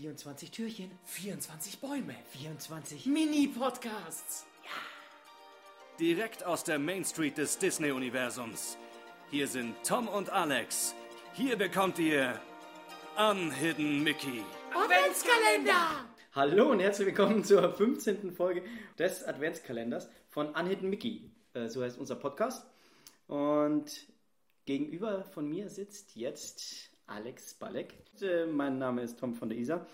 24 Türchen, 24 Bäume. 24 Mini-Podcasts. Direkt aus der Main Street des Disney-Universums. Hier sind Tom und Alex. Hier bekommt ihr Unhidden Mickey. Adventskalender! Hallo und herzlich willkommen zur 15. Folge des Adventskalenders von Unhidden Mickey. Äh, So heißt unser Podcast. Und gegenüber von mir sitzt jetzt Alex Balek. Äh, Mein Name ist Tom von der Isar.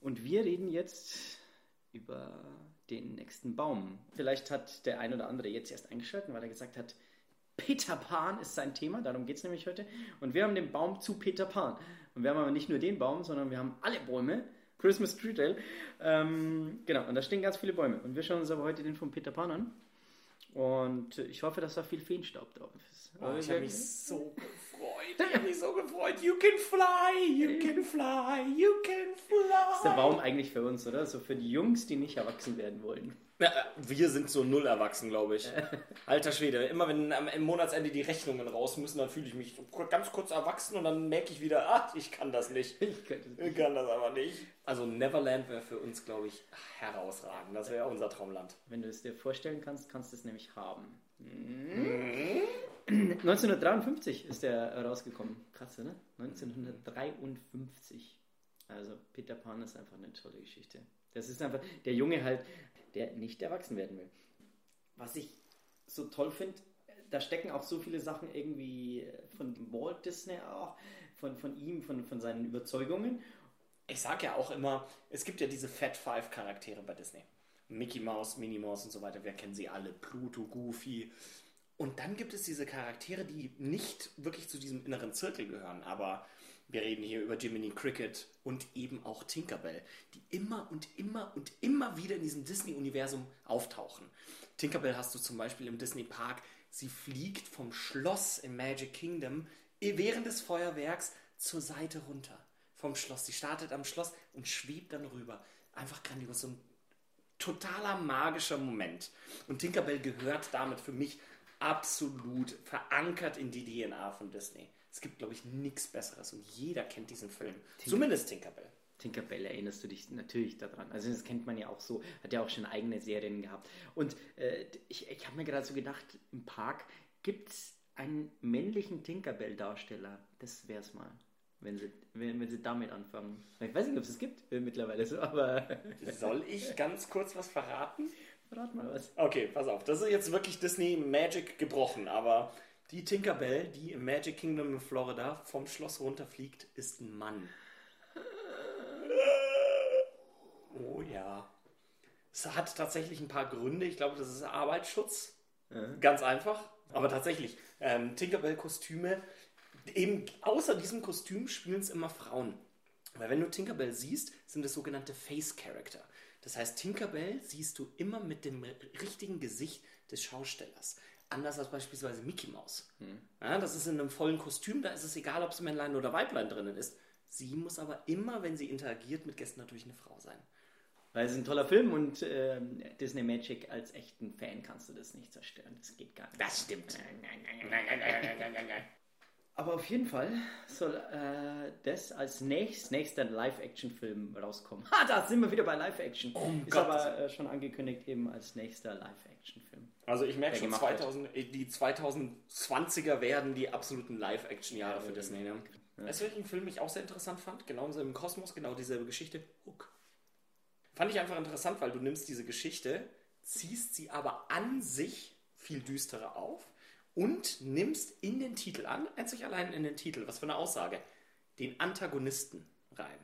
Und wir reden jetzt über den nächsten Baum. Vielleicht hat der ein oder andere jetzt erst eingeschaltet, weil er gesagt hat, Peter Pan ist sein Thema, darum geht es nämlich heute. Und wir haben den Baum zu Peter Pan. Und wir haben aber nicht nur den Baum, sondern wir haben alle Bäume. Christmas Tree Trail. Ähm, genau, und da stehen ganz viele Bäume. Und wir schauen uns aber heute den von Peter Pan an. Und ich hoffe, dass da viel Feenstaub drauf ist. Oh, ich habe mich so gefreut. Ich habe mich so gefreut. You can fly, you can fly, you can fly. ist der Baum eigentlich für uns, oder? So für die Jungs, die nicht erwachsen werden wollen. Ja, wir sind so null erwachsen, glaube ich. Alter Schwede, immer wenn am Monatsende die Rechnungen raus müssen, dann fühle ich mich ganz kurz erwachsen und dann merke ich wieder, ah, ich kann das nicht. Ich könnte es Ich kann das aber nicht. Also Neverland wäre für uns, glaube ich, herausragend. Das wäre unser Traumland. Wenn du es dir vorstellen kannst, kannst du es nämlich haben. 1953 ist der rausgekommen. Krass, ne? 1953. Also Peter Pan ist einfach eine tolle Geschichte. Das ist einfach der Junge halt, der nicht erwachsen werden will. Was ich so toll finde, da stecken auch so viele Sachen irgendwie von Walt Disney auch, von, von ihm, von, von seinen Überzeugungen. Ich sage ja auch immer, es gibt ja diese Fat Five Charaktere bei Disney. Mickey Mouse, Minnie Mouse und so weiter, wer kennt sie alle? Pluto, Goofy. Und dann gibt es diese Charaktere, die nicht wirklich zu diesem inneren Zirkel gehören, aber wir reden hier über Jiminy Cricket und eben auch Tinkerbell, die immer und immer und immer wieder in diesem Disney-Universum auftauchen. Tinkerbell hast du zum Beispiel im Disney Park, sie fliegt vom Schloss im Magic Kingdom während des Feuerwerks zur Seite runter vom Schloss. Sie startet am Schloss und schwebt dann rüber. Einfach grandios, so ein totaler magischer Moment. Und Tinkerbell gehört damit für mich absolut verankert in die DNA von Disney. Es gibt, glaube ich, nichts Besseres und jeder kennt diesen Film. Zumindest Tinkerbell. Tinkerbell erinnerst du dich natürlich daran. Also das kennt man ja auch so. Hat ja auch schon eigene Serien gehabt. Und äh, ich, ich habe mir gerade so gedacht, im Park gibt es einen männlichen Tinkerbell-Darsteller. Das wär's mal. Wenn sie, wenn, wenn sie damit anfangen. Ich weiß nicht, ob es es gibt äh, mittlerweile so, aber Soll ich ganz kurz was verraten? verrat mal was. Okay, pass auf. Das ist jetzt wirklich Disney Magic gebrochen, aber die Tinkerbell, die im Magic Kingdom in Florida vom Schloss runterfliegt, ist ein Mann. Oh ja. Es hat tatsächlich ein paar Gründe. Ich glaube, das ist Arbeitsschutz. Ganz einfach. Aber tatsächlich, ähm, Tinkerbell-Kostüme, eben außer diesem Kostüm spielen es immer Frauen. Weil wenn du Tinkerbell siehst, sind es sogenannte Face Character. Das heißt, Tinkerbell siehst du immer mit dem richtigen Gesicht des Schaustellers. Anders als beispielsweise Mickey Mouse. Ja, das ist in einem vollen Kostüm, da ist es egal, ob es Männlein oder Weiblein drinnen ist. Sie muss aber immer, wenn sie interagiert mit Gästen, natürlich eine Frau sein. Weil es ist ein toller Film und ähm, Disney Magic als echten Fan kannst du das nicht zerstören. Das geht gar nicht. Das stimmt. Aber auf jeden Fall soll äh, das als nächst, nächster Live-Action-Film rauskommen. Ha, da sind wir wieder bei Live-Action. Ist Gott. aber äh, schon angekündigt eben als nächster Live-Action-Film. Also ich merke schon, gemacht wird. 2000, äh, die 2020er werden die absoluten Live-Action-Jahre für Disney. Ne? Weißt du, welchen Film ich auch sehr interessant fand? Genau im Kosmos, genau dieselbe Geschichte. Hook. Fand ich einfach interessant, weil du nimmst diese Geschichte, ziehst sie aber an sich viel düsterer auf und nimmst in den Titel an, einzig allein in den Titel, was für eine Aussage, den Antagonisten rein.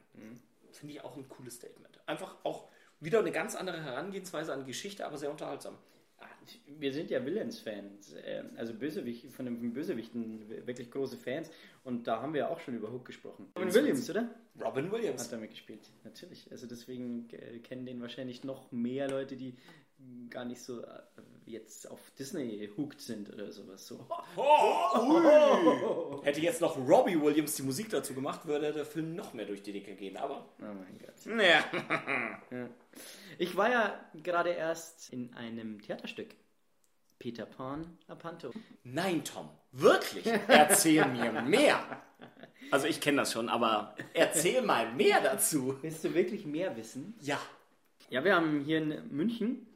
Finde ich auch ein cooles Statement. Einfach auch wieder eine ganz andere Herangehensweise an Geschichte, aber sehr unterhaltsam. Ah, Wir sind ja Villains-Fans, äh, also Bösewicht, von den Bösewichten wirklich große Fans. Und da haben wir ja auch schon über Hook gesprochen. Robin Williams, oder? Robin Williams. Hat damit gespielt, natürlich. Also deswegen äh, kennen den wahrscheinlich noch mehr Leute, die gar nicht so äh, jetzt auf Disney hooked sind oder sowas. So. Oh, Hätte jetzt noch Robbie Williams die Musik dazu gemacht, würde der Film noch mehr durch die Decke gehen. Aber Oh mein Gott. naja. Ich war ja gerade erst in einem Theaterstück. Peter Pan, Apanto. Nein, Tom, wirklich. Erzähl mir mehr. Also ich kenne das schon, aber erzähl mal mehr dazu. Willst du wirklich mehr wissen? Ja. Ja, wir haben hier in München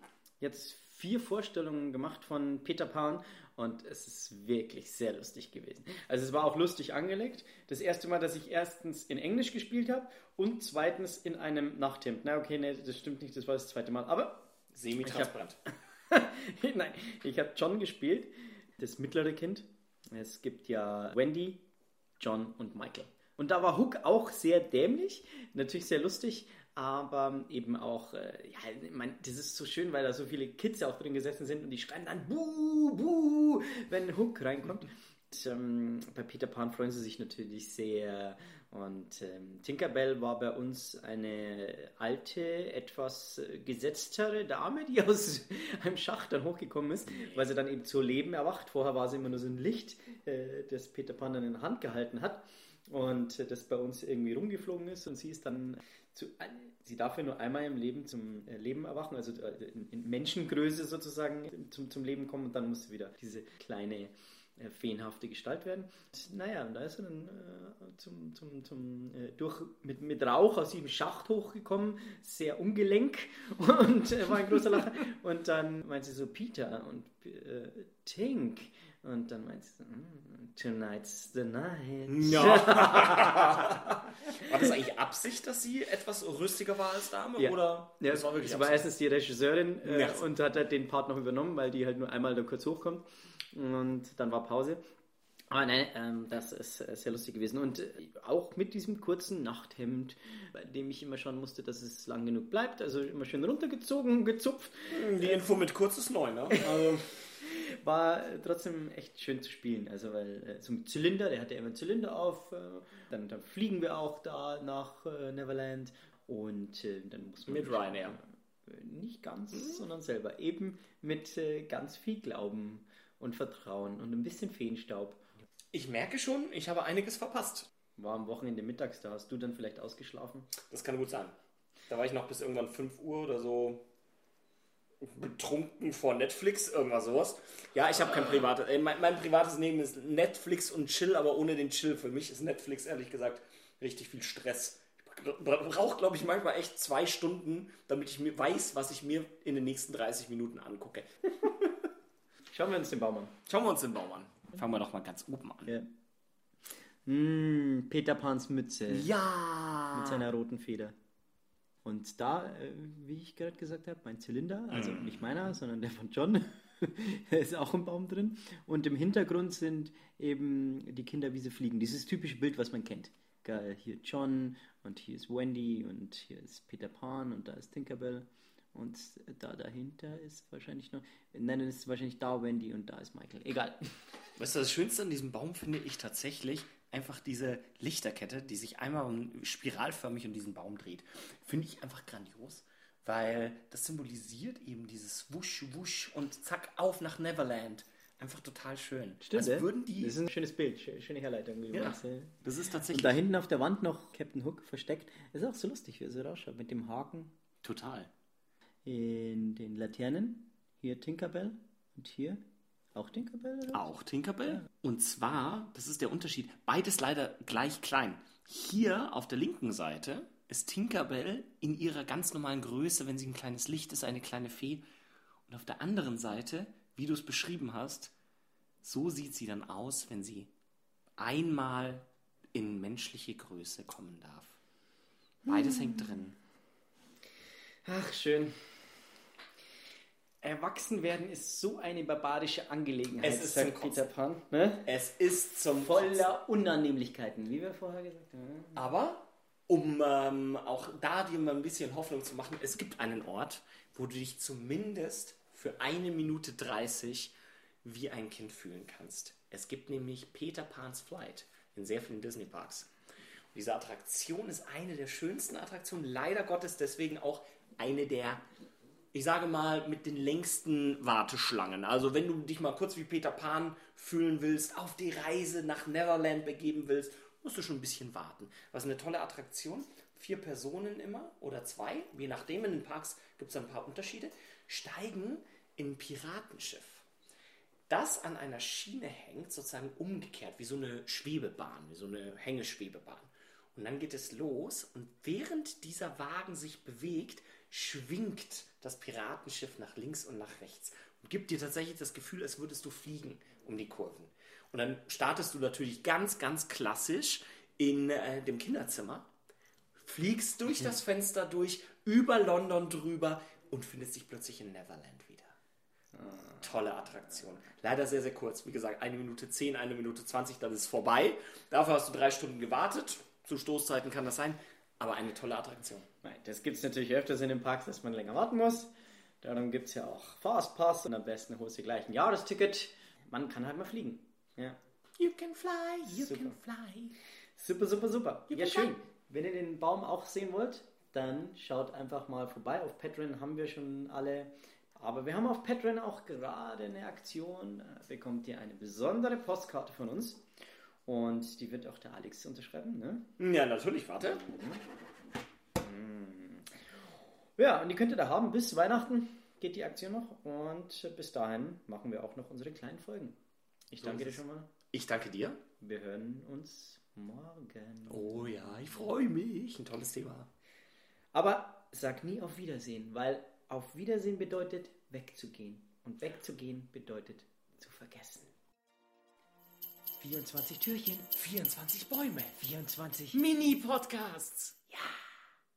jetzt vier Vorstellungen gemacht von Peter Pan und es ist wirklich sehr lustig gewesen. Also es war auch lustig angelegt. Das erste Mal, dass ich erstens in Englisch gespielt habe und zweitens in einem Nachthemd. Na okay, nee, das stimmt nicht, das war das zweite Mal. Aber Semi-transparent. Nein, ich habe John gespielt, das mittlere Kind. Es gibt ja Wendy, John und Michael. Und da war Hook auch sehr dämlich, natürlich sehr lustig, aber eben auch, äh, ja, mein, das ist so schön, weil da so viele Kids auch drin gesessen sind und die schreien dann Buh, Buh, wenn Hook reinkommt. Und, ähm, bei Peter Pan freuen sie sich natürlich sehr. Und ähm, Tinkerbell war bei uns eine alte, etwas äh, gesetztere Dame, die aus einem Schacht dann hochgekommen ist, weil sie dann eben zu Leben erwacht. Vorher war sie immer nur so ein Licht, äh, das Peter Pan dann in der Hand gehalten hat und äh, das bei uns irgendwie rumgeflogen ist. Und sie ist dann zu, sie darf ja nur einmal im Leben zum äh, Leben erwachen, also äh, in, Menschengröße sozusagen zum, zum Leben kommen und dann muss sie wieder diese kleine äh, feenhafte Gestalt werden. Naja, und da ist er dann äh, zum, zum, zum, äh, durch, mit, mit Rauch aus diesem Schacht hochgekommen, sehr ungelenk und äh, war ein großer Lacher. Und dann meint sie so, Peter und äh, Tink. Und dann meint sie so, mm, tonight's the night. Ja. war das eigentlich Absicht, dass sie etwas rüstiger war als Dame? Ja. Oder Ja, das war wirklich sie war erstens die Regisseurin äh, Ja. und hat halt den Part noch übernommen, weil die halt nur einmal da kurz hochkommt. Und dann war Pause. Aber nein, ähm, das ist äh, sehr lustig gewesen. Und äh, auch mit diesem kurzen Nachthemd, bei dem ich immer schauen musste, dass es lang genug bleibt. Also immer schön runtergezogen, gezupft. Die Info mit kurz ist neu, ne? Also, War trotzdem echt schön zu spielen. Also weil äh, ein Zylinder, der hatte immer einen Zylinder auf. Äh, dann, dann fliegen wir auch da nach äh, Neverland. Und äh, dann muss man Mit Ryanair. Nicht ganz, sondern selber. Eben mit ganz viel Glauben und Vertrauen und ein bisschen Feenstaub. ich merke schon, ich habe einiges verpasst. War am Wochenende mittags, da hast du dann vielleicht ausgeschlafen. Das kann gut sein. Da war ich noch bis irgendwann 5 Uhr oder so betrunken vor Netflix, irgendwas sowas. Ja, ich habe kein privates. Äh, mein, mein privates Leben ist Netflix und Chill, aber ohne den Chill. Für mich ist Netflix ehrlich gesagt richtig viel Stress. Ich brauche, glaube ich, manchmal echt zwei Stunden, damit ich mir weiß, was ich mir in den nächsten 30 Minuten angucke. Schauen wir uns den Baum an. Schauen wir uns den Baum an. Fangen wir doch mal ganz oben an. Ja. Mm, Peter Pans Mütze Ja! mit seiner roten Feder. Und da, äh, wie ich gerade gesagt habe, mein Zylinder, also nicht meiner, sondern der von John, ist auch ein Baum drin. Und im Hintergrund sind eben die Kinder, wie sie fliegen. Dieses typische Bild, was man kennt. Geil, hier John und hier ist Wendy und hier ist Peter Pan und da ist Tinkerbell. Und da dahinter ist wahrscheinlich noch, nein, dann ist wahrscheinlich da Wendy und da ist Michael. Egal. Weißt du, das Schönste an diesem Baum finde ich tatsächlich einfach diese Lichterkette, die sich einmal spiralförmig um diesen Baum dreht. Finde ich einfach grandios, weil das symbolisiert eben dieses Wusch, Wusch und zack, auf nach Neverland. Einfach total schön. Als ja? würden die. Das ist ein schönes Bild, schö- schöne Herleitung. Wie du Ja, meinst, ja. das ist Und tatsächlich da hinten auf der Wand noch Captain Hook versteckt. Das ist auch so lustig, wie er so rausschaut. Mit dem Haken total. in den Laternen. Hier Tinkerbell und hier auch Tinkerbell. Oder? Auch Tinkerbell. Und zwar, das ist der Unterschied, beides leider gleich klein. Hier auf der linken Seite ist Tinkerbell in ihrer ganz normalen Größe, wenn sie ein kleines Licht ist, eine kleine Fee. Und auf der anderen Seite, wie du es beschrieben hast, so sieht sie dann aus, wenn sie einmal in menschliche Größe kommen darf. Beides hängt drin. Ach, schön. Erwachsenwerden ist so eine barbarische Angelegenheit, Es ist sagt zum Peter Pan. Ne? Es ist zum Voller Unannehmlichkeiten, wie wir vorher gesagt haben. Aber um ähm, auch da dir mal ein bisschen Hoffnung zu machen, es gibt einen Ort, wo du dich zumindest für eine Minute 30 wie ein Kind fühlen kannst. Es gibt nämlich Peter Pan's Flight in sehr vielen Disney-Parks. Und diese Attraktion ist eine der schönsten Attraktionen, leider Gottes deswegen auch eine der, ich sage mal, mit den längsten Warteschlangen. Also wenn du dich mal kurz wie Peter Pan fühlen willst, auf die Reise nach Neverland begeben willst, musst du schon ein bisschen warten. Was eine tolle Attraktion. Vier Personen immer oder zwei, je nachdem. In den Parks gibt es ein paar Unterschiede. Steigen in ein Piratenschiff. das an einer Schiene hängt, sozusagen umgekehrt, wie so eine Schwebebahn, wie so eine Hängeschwebebahn. Und dann geht es los und während dieser Wagen sich bewegt, schwingt das Piratenschiff nach links und nach rechts und gibt dir tatsächlich das Gefühl, als würdest du fliegen um die Kurven. Und dann startest du natürlich ganz, ganz klassisch in äh, dem Kinderzimmer, fliegst durch das Fenster durch, über London drüber und findest dich plötzlich in Neverland wieder. Tolle Attraktion. Leider sehr, sehr kurz. Wie gesagt, eine Minute zehn, eine Minute zwanzig, dann ist es vorbei. Dafür hast du drei Stunden gewartet. Zu Stoßzeiten kann das sein. Aber eine tolle Attraktion. Nein, das gibt es natürlich öfters in den Parks, dass man länger warten muss. Darum gibt es ja auch Fastpass und am besten holst du gleich ein Jahresticket. Man kann halt mal fliegen. Ja. You can fly, you Super. can fly. Super, super, super. You Ja, schön. Wenn ihr den Baum auch sehen wollt, dann schaut einfach mal vorbei. Auf Patreon haben wir schon alle. Aber wir haben auf Patreon auch gerade eine Aktion. Da bekommt ihr eine besondere Postkarte von uns. Und die wird auch der Alex unterschreiben. Ne? Ja, natürlich, warte. Ja, und die könnt ihr da haben. Bis Weihnachten geht die Aktion noch. Und bis dahin machen wir auch noch unsere kleinen Folgen. Ich So danke dir schon mal. Ich danke dir. Wir hören uns morgen. Oh ja, ich freue mich. Ein tolles Thema. Aber sag nie auf Wiedersehen, weil auf Wiedersehen bedeutet wegzugehen. Und wegzugehen bedeutet zu vergessen. 24 Türchen, 24 Bäume. 24 Mini-Podcasts. Ja.